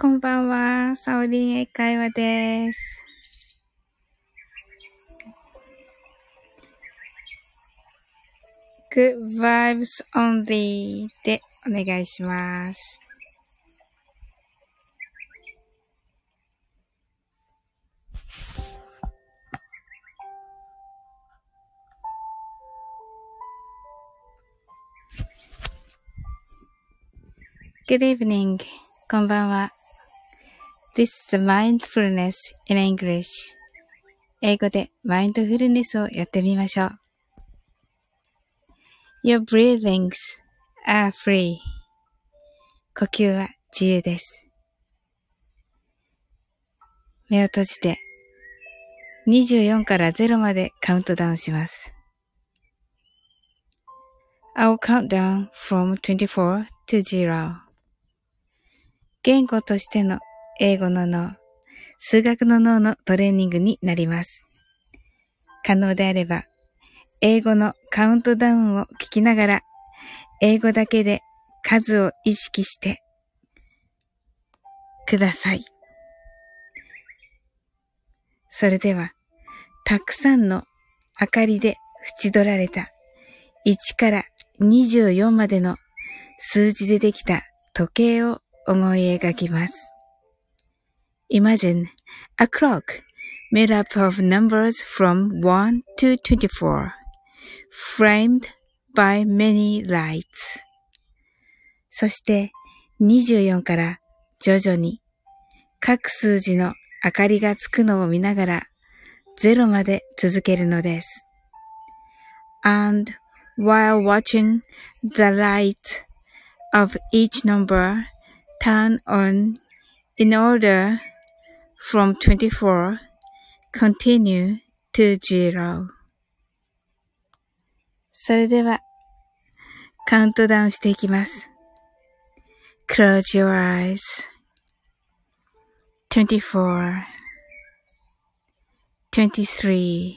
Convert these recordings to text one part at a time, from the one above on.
こんばんは。サオリン英会話です。Good vibes only でお願いします。Good evening. こんばんは。This is mindfulness in English. 英語でマインドフルネスをやってみましょう。Your breathings are free. 呼吸は自由です。目を閉じて24から0までカウントダウンします。I'll count down from 24 to 0. 言語としての英語の脳、数学の脳のトレーニングになります。可能であれば、英語のカウントダウンを聞きながら、英語だけで数を意識してください。それでは、たくさんの明かりで縁取られた1から24までの数字でできた時計を思い描きます。Imagine a clock made up of numbers from 1 to 24, framed by many lights. そして24から徐々に各数字の明かりがつくのを見ながら0まで続けるのです。And while watching the light of each number turn on in order from 24 continue to zero それではカウントダウンしていきます。Close your eyes. 24 23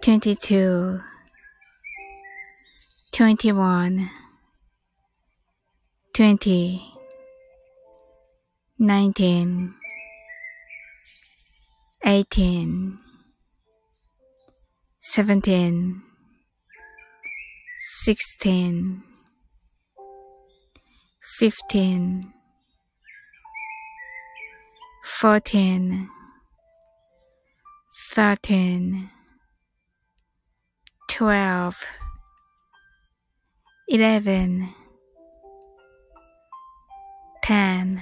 22 21 twenty, nineteen, eighteen, seventeen, sixteen, fifteen, fourteen, thirteen, twelve, eleven, ten,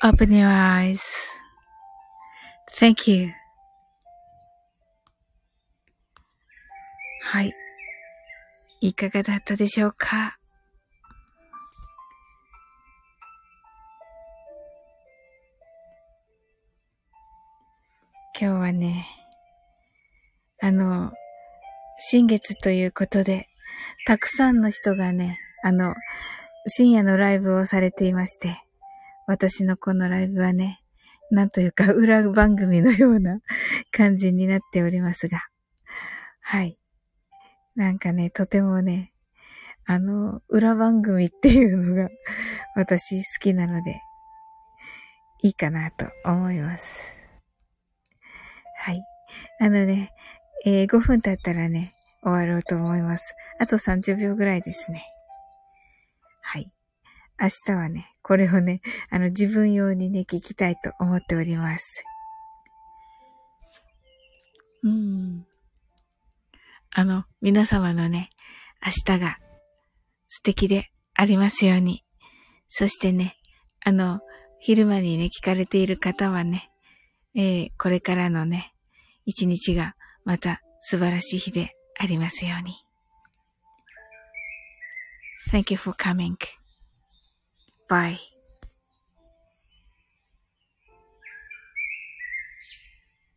Open your eyes. Thank you. はい。いかがだったでしょうか？今日はね、あの、新月ということで、たくさんの人がね、あの、深夜のライブをされていまして、私のこのライブはね、なんというか 裏番組のような 感じになっておりますが、はい。なんかね、とてもね、あの、裏番組っていうのが 私好きなので、いいかなと思います。はい。あのね、えー、5分経ったらね、終わろうと思います。あと30秒ぐらいですね。はい。明日はね、これをね、あの自分用にね、聞きたいと思っております。うん。あの、皆様のね、明日が素敵でありますように。そしてね、あの、昼間にね、聞かれている方はね、えー、これからのね、一日がまた素晴らしい日でありますように。Thank you for coming. Bye.